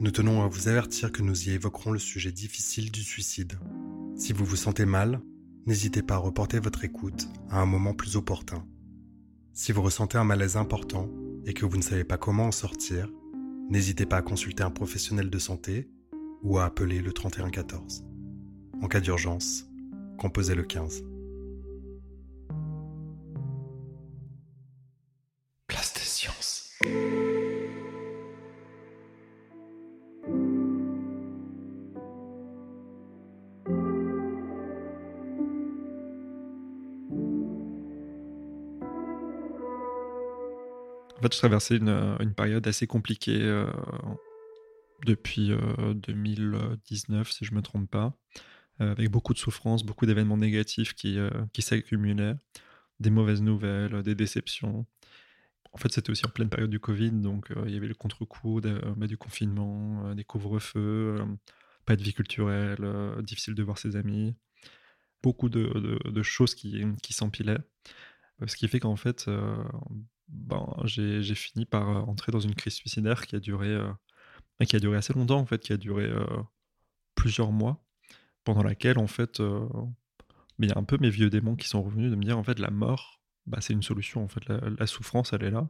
nous tenons à vous avertir que nous y évoquerons le sujet difficile du suicide. Si vous vous sentez mal, n'hésitez pas à reporter votre écoute à un moment plus opportun. Si vous ressentez un malaise important et que vous ne savez pas comment en sortir, n'hésitez pas à consulter un professionnel de santé ou à appeler le 3114. En cas d'urgence, composez le 15. En fait, je euh, une période assez compliquée euh, depuis euh, 2019, si je me trompe pas, euh, avec beaucoup de souffrances, beaucoup d'événements négatifs qui, euh, s'accumulaient, des mauvaises nouvelles, des déceptions. En fait, c'était aussi en pleine période du Covid, donc euh, il y avait le contre-coup bah, du confinement, euh, des couvre-feux, euh, pas de vie culturelle, euh, difficile de voir ses amis, beaucoup de, choses qui, s'empilaient. Euh, Ce qui fait qu'en fait, euh, ben, j'ai fini par euh, entrer dans une crise suicidaire qui a duré, euh, et qui a duré assez longtemps, en fait, qui a duré euh, plusieurs mois, pendant laquelle, en fait, mais il y a un peu mes vieux démons qui sont revenus de me dire, en fait, la mort, bah, c'est une solution, en fait, la, souffrance, elle est là,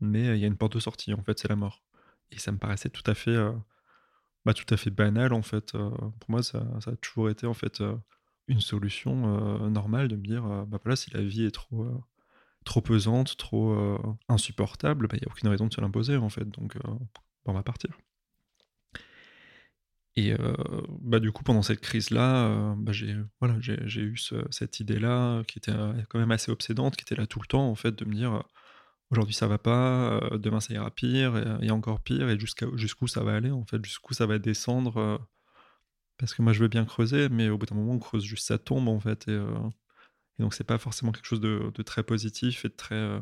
mais il y a une porte de sortie, en fait, c'est la mort. Et ça me paraissait tout à fait, bah, tout à fait banal, en fait. pour moi, ça, ça a toujours été, en fait, une solution normale de me dire, bah voilà, si la vie est trop, trop pesante, trop euh, insupportable, bah, il n'y a aucune raison de se l'imposer, en fait. Donc, euh, bah, on va partir. Et euh, bah, du coup, pendant cette crise-là, bah, j'ai voilà, eu ce- cette idée-là qui était quand même assez obsédante, qui était là tout le temps, en fait, de me dire aujourd'hui ça va pas, demain ça ira pire, et, encore pire, et jusqu'où ça va aller, en fait, jusqu'où ça va descendre. parce que moi, je veux bien creuser, mais au bout d'un moment, on creuse juste sa tombe, en fait. Et donc, c'est pas forcément quelque chose de, très positif et de très, euh,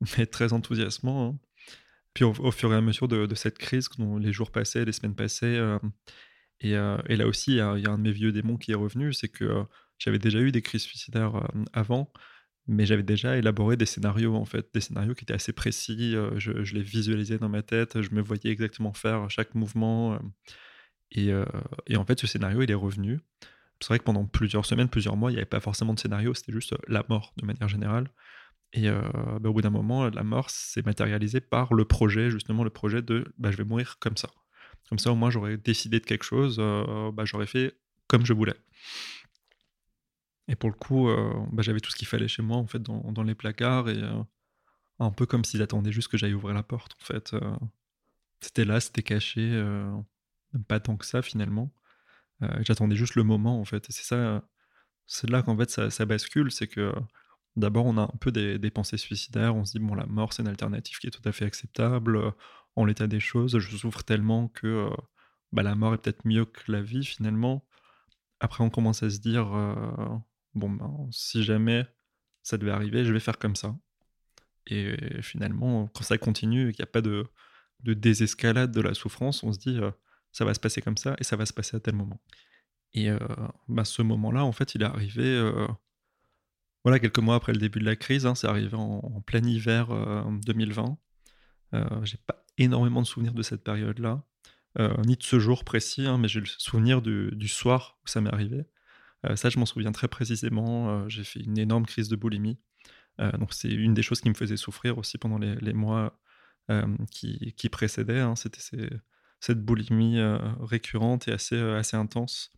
très enthousiasmant. hein. Puis au, fur et à mesure de, cette crise, les jours passaient, les semaines passaient, euh, et, euh, et là aussi, il y, a un de mes vieux démons qui est revenu, c'est que euh, j'avais déjà eu des crises suicidaires avant, mais j'avais déjà élaboré des scénarios, en fait, des scénarios qui étaient assez précis, je, les visualisais dans ma tête, je me voyais exactement faire chaque mouvement, et en fait, ce scénario, il est revenu. C'est vrai que pendant plusieurs semaines, plusieurs mois, il n'y avait pas forcément de scénario, c'était juste euh, la mort de manière générale. Et euh, bah, au bout d'un moment, la mort s'est matérialisée par le projet, justement le projet de bah, je vais mourir comme ça. Comme ça, au moins, j'aurais décidé de quelque chose, euh, bah, j'aurais fait comme je voulais. Et pour le coup, bah, j'avais tout ce qu'il fallait chez moi, en fait, dans, dans les placards, et un peu comme s'ils attendaient juste que j'aille ouvrir la porte, en fait. c'était là, c'était caché, pas tant que ça, finalement. Euh, J'attendais juste le moment, en fait. C'est ça, c'est là qu'en fait, ça, bascule, c'est que D'abord, on a un peu des, pensées suicidaires. On se dit, bon, la mort, c'est une alternative qui est tout à fait acceptable. euh, en l'état des choses, je souffre tellement que euh, bah, la mort est peut-être mieux que la vie, finalement. Après, on commence à se dire, euh, bon, ben, si jamais ça devait arriver, je vais faire comme ça. Et finalement, quand ça continue et qu'il n'y a pas de, de désescalade de la souffrance, on se dit, ça va se passer comme ça et ça va se passer à tel moment. Et euh, bah, ce moment-là, en fait, il est arrivé. euh, voilà, quelques mois après le début de la crise, hein, c'est arrivé en, plein hiver euh, 2020. Euh, j'ai pas énormément de souvenirs de cette période-là, ni de ce jour précis, hein, mais j'ai le souvenir du, soir où ça m'est arrivé. Ça, je m'en souviens très précisément. j'ai fait une énorme crise de boulimie. Donc, c'est une des choses qui me faisait souffrir aussi pendant les, mois qui, qui précédaient. hein. C'était ces- cette boulimie euh, récurrente et assez, euh, assez intense.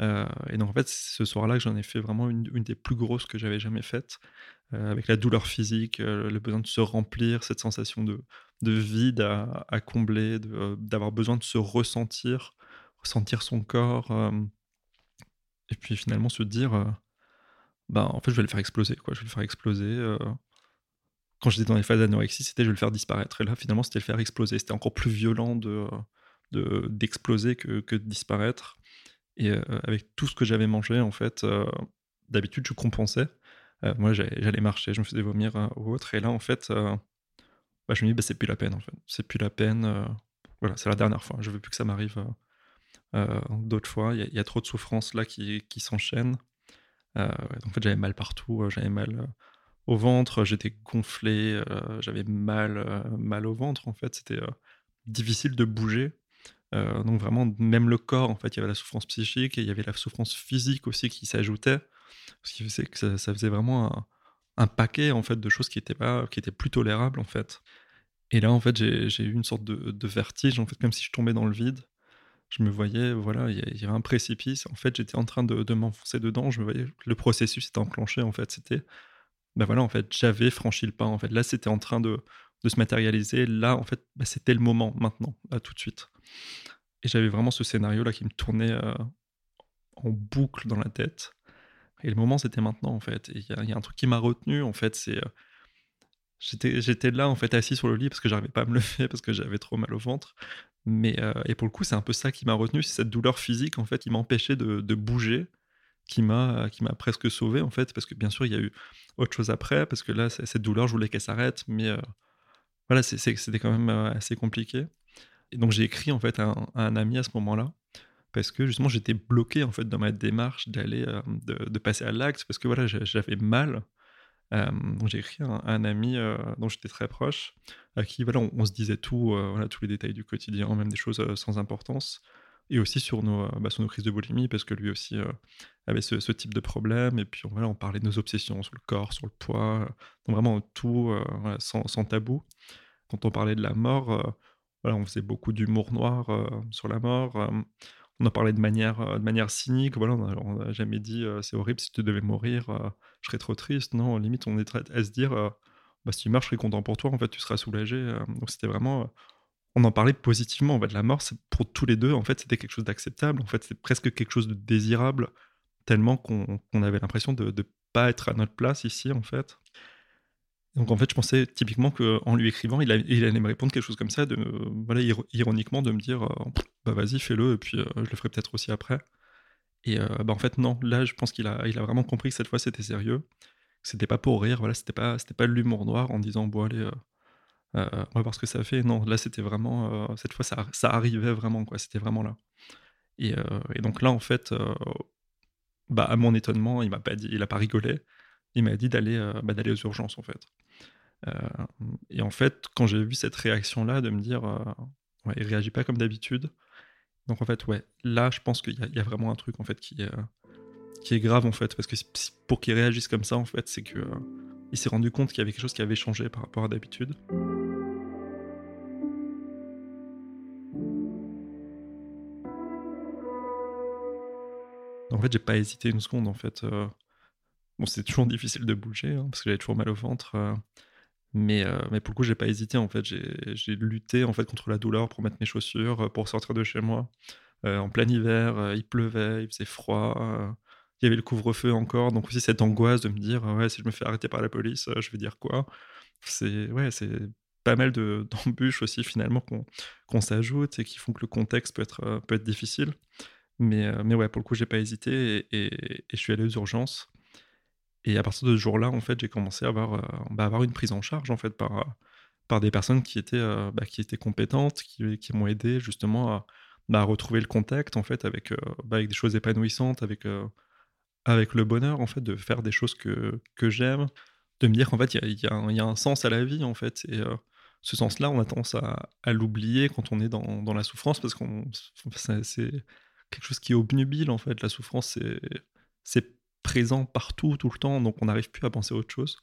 Euh, et donc en fait, ce soir-là que j'en ai fait vraiment une, une des plus grosses que j'avais jamais faites, avec la douleur physique, le besoin de se remplir, cette sensation de, de vide à, à combler, d'avoir besoin de se ressentir, ressentir son corps, et puis finalement se dire, bah en fait je vais le faire exploser, quoi, je vais le faire exploser. Euh. Quand j'étais dans les phases d'anorexie, c'était je vais le faire disparaître, et là finalement c'était le faire exploser, c'était encore plus violent de, euh, de d'exploser que, que de disparaître. Et avec tout ce que j'avais mangé, en fait, d'habitude, je compensais. moi, j'allais marcher, je me faisais vomir ou autre. Et là, en fait, bah, je me dis, bah, c'est plus la peine. C'est plus la peine. voilà, c'est la dernière fois. Je veux plus que ça m'arrive d'autres fois. Il y, a trop de souffrances là qui, qui s'enchaînent. en fait, j'avais mal partout. j'avais mal au ventre, j'étais gonflé, j'avais mal, mal au ventre, en fait. C'était difficile de bouger. Euh, donc vraiment, même le corps, en fait, il y avait la souffrance psychique et il y avait la souffrance physique aussi qui s'ajoutait, ce qui faisait que ça, faisait vraiment un, paquet en fait de choses qui étaient pas, qui étaient plus tolérables en fait. Et là, en fait, j'ai eu une sorte de, vertige, en fait, comme si je tombais dans le vide. Je me voyais, voilà, il y, avait un précipice. En fait, j'étais en train de, m'enfoncer dedans. Je me voyais, le processus était enclenché. En fait, c'était, ben voilà, en fait, j'avais franchi le pas. En fait, là, c'était en train de, se matérialiser. Là, en fait, ben, c'était le moment, maintenant, là, tout de suite. Et j'avais vraiment ce scénario-là qui me tournait euh, en boucle dans la tête. Et le moment, c'était maintenant, en fait. Et il y, a un truc qui m'a retenu, en fait, c'est... Euh, j'étais là, en fait, assis sur le lit parce que j'arrivais pas à me lever, parce que j'avais trop mal au ventre. Mais, euh, et pour le coup, c'est un peu ça qui m'a retenu, c'est cette douleur physique, en fait, qui m'empêchait de, de bouger, qui m'a presque sauvé, en fait, parce que bien sûr, il y a eu autre chose après, parce que là, cette douleur, je voulais qu'elle s'arrête, mais voilà, c'était quand même assez compliqué. Et donc j'ai écrit en fait à un, ami à ce moment-là parce que justement j'étais bloqué en fait dans ma démarche d'aller euh, de, passer à l'acte parce que voilà j'avais mal. Euh, donc j'ai écrit à un, ami euh, dont j'étais très proche à qui voilà on, se disait tout voilà tous les détails du quotidien même des choses sans importance et aussi sur nos bah, sur nos crises de boulimie parce que lui aussi avait ce, type de problème et puis voilà on parlait de nos obsessions sur le corps sur le poids donc vraiment tout sans, tabou quand on parlait de la mort on faisait beaucoup d'humour noir euh, sur la mort. Euh, on en parlait de manière, euh, de manière cynique. Voilà, on n'a jamais dit c'est horrible si tu devais mourir, je serais trop triste. Non, limite, on est à se dire bah, si tu meurs, je serais content pour toi, en fait, tu seras soulagé. donc c'était vraiment. On en parlait positivement. En fait, la mort, pour tous les deux, en fait, c'était quelque chose d'acceptable. En fait, c'est presque quelque chose de désirable, tellement qu'on avait l'impression de ne pas être à notre place ici, en fait. Donc en fait, je pensais typiquement qu'en lui écrivant, il, allait me répondre quelque chose comme ça, de, voilà, ironiquement, de me dire euh, bah vas-y, fais-le, et puis euh, je le ferai peut-être aussi après. Et euh, bah en fait, non, là, je pense qu'il a, il a vraiment compris que cette fois, c'était sérieux. C'était pas pour rire, voilà, c'était pas, pas l'humour noir en disant bon, allez, on va voir ce que ça fait. Non, là, c'était vraiment, cette fois, ça, ça, arrivait vraiment, quoi, c'était vraiment là. Et, et, donc là, en fait, bah, à mon étonnement, il m'a pas dit, il a pas rigolé il m'a dit d'aller bah, aux urgences en fait. Euh, et en fait, quand j'ai vu cette réaction-là, de me dire, euh, ouais, il réagit pas comme d'habitude. Donc en fait, ouais, là, je pense qu'il y, a vraiment un truc en fait qui qui est grave en fait, parce que pour qu'il réagisse comme ça, en fait, c'est que il s'est rendu compte qu'il y avait quelque chose qui avait changé par rapport à d'habitude. Fait, j'ai pas hésité une seconde. En fait, euh, bon, c'est toujours difficile de bouger hein, parce que j'avais toujours mal au ventre. Mais, euh, mais pour le coup, j'ai pas hésité. En fait, j'ai lutté en fait contre la douleur pour mettre mes chaussures, euh, pour sortir de chez moi. Euh, en plein hiver, il pleuvait, il faisait froid. il y avait le couvre-feu encore, donc aussi cette angoisse de me dire ouais, si je me fais arrêter par la police, je vais dire quoi? C'est ouais, c'est pas mal d'embûches aussi finalement qu'on s'ajoute et qui font que le contexte peut être, peut être difficile. Mais, mais ouais, pour le coup, j'ai pas hésité et, je suis allé aux urgences. Et à partir de ce jour-là, en fait, j'ai commencé à avoir, euh, bah, avoir une prise en charge en fait par, euh, par des personnes qui étaient, euh, bah, qui étaient compétentes, qui, qui m'ont aidé justement à, bah, retrouver le contact en fait avec, bah, avec des choses épanouissantes, avec, avec le bonheur en fait de faire des choses que, que j'aime, de me dire qu'en fait il y, y, y a, un sens à la vie en fait. Et ce sens-là, on a tendance à, l'oublier quand on est dans, dans la souffrance parce que c'est quelque chose qui est obnubile en fait. La souffrance, c'est présent partout, tout le temps, donc on n'arrive plus à penser à autre chose.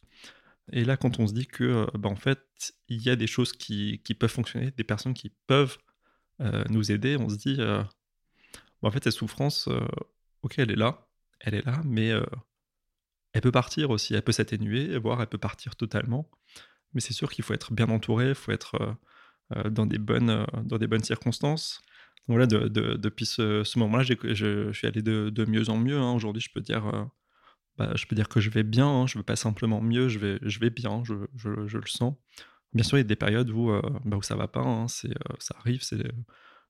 Et là, quand on se dit que, euh, bah, en fait, il y a des choses qui, qui, peuvent fonctionner, des personnes qui peuvent euh, nous aider, on se dit, euh, bah, en fait, cette souffrance, ok, elle est là, elle est là, mais elle peut partir aussi, elle peut s'atténuer, voire elle peut partir totalement. Mais c'est sûr qu'il faut être bien entouré, il faut être dans, des bonnes, dans des bonnes circonstances. Donc depuis ce, moment-là, je, suis allé de, mieux en mieux. Hein. Aujourd'hui, je peux dire, euh, bah, je peux dire que je vais bien. Hein. Je ne veux pas simplement mieux, je vais, je vais bien. Je, le sens. Bien sûr, il y a des périodes où, euh, bah, où ça va pas. Hein. C'est, euh, ça arrive. C'est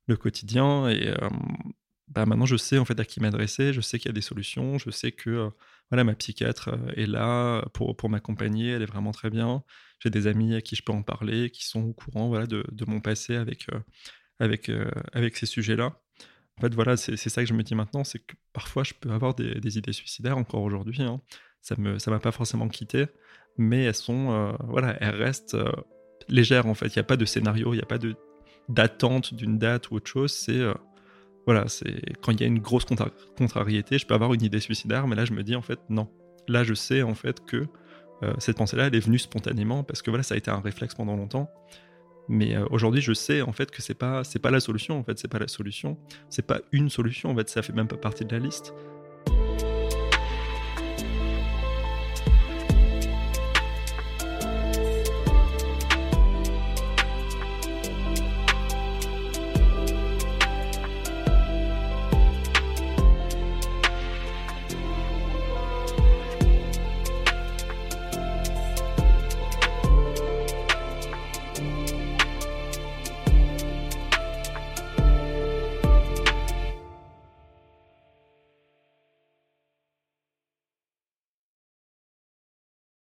le quotidien. Et bah, maintenant, je sais en fait à qui m'adresser, je sais qu'il y a des solutions, je sais que voilà, ma psychiatre est là pour, pour m'accompagner, elle est vraiment très bien. J'ai des amis à qui je peux en parler, qui sont au courant voilà, de mon passé avec, avec, avec ces sujets-là. En fait, voilà, c'est ça que je me dis maintenant, c'est que parfois je peux avoir des, idées suicidaires encore aujourd'hui. Hein. Ça ne ça m'a pas forcément quitté, mais elles sont, voilà, elles restent légères en fait. Il n'y a pas de scénario, il n'y a pas d'attente d'une date ou autre chose. C'est voilà, quand il y a une grosse contrariété, je peux avoir une idée suicidaire, mais là je me dis en fait non. Là je sais en fait que euh, cette pensée-là, elle est venue spontanément parce que voilà, ça a été un réflexe pendant longtemps. Mais euh, aujourd'hui, je sais en fait que c'est pas c'est pas la solution. En fait, c'est pas la solution. C'est pas une solution. En fait, ça fait même pas partie de la liste.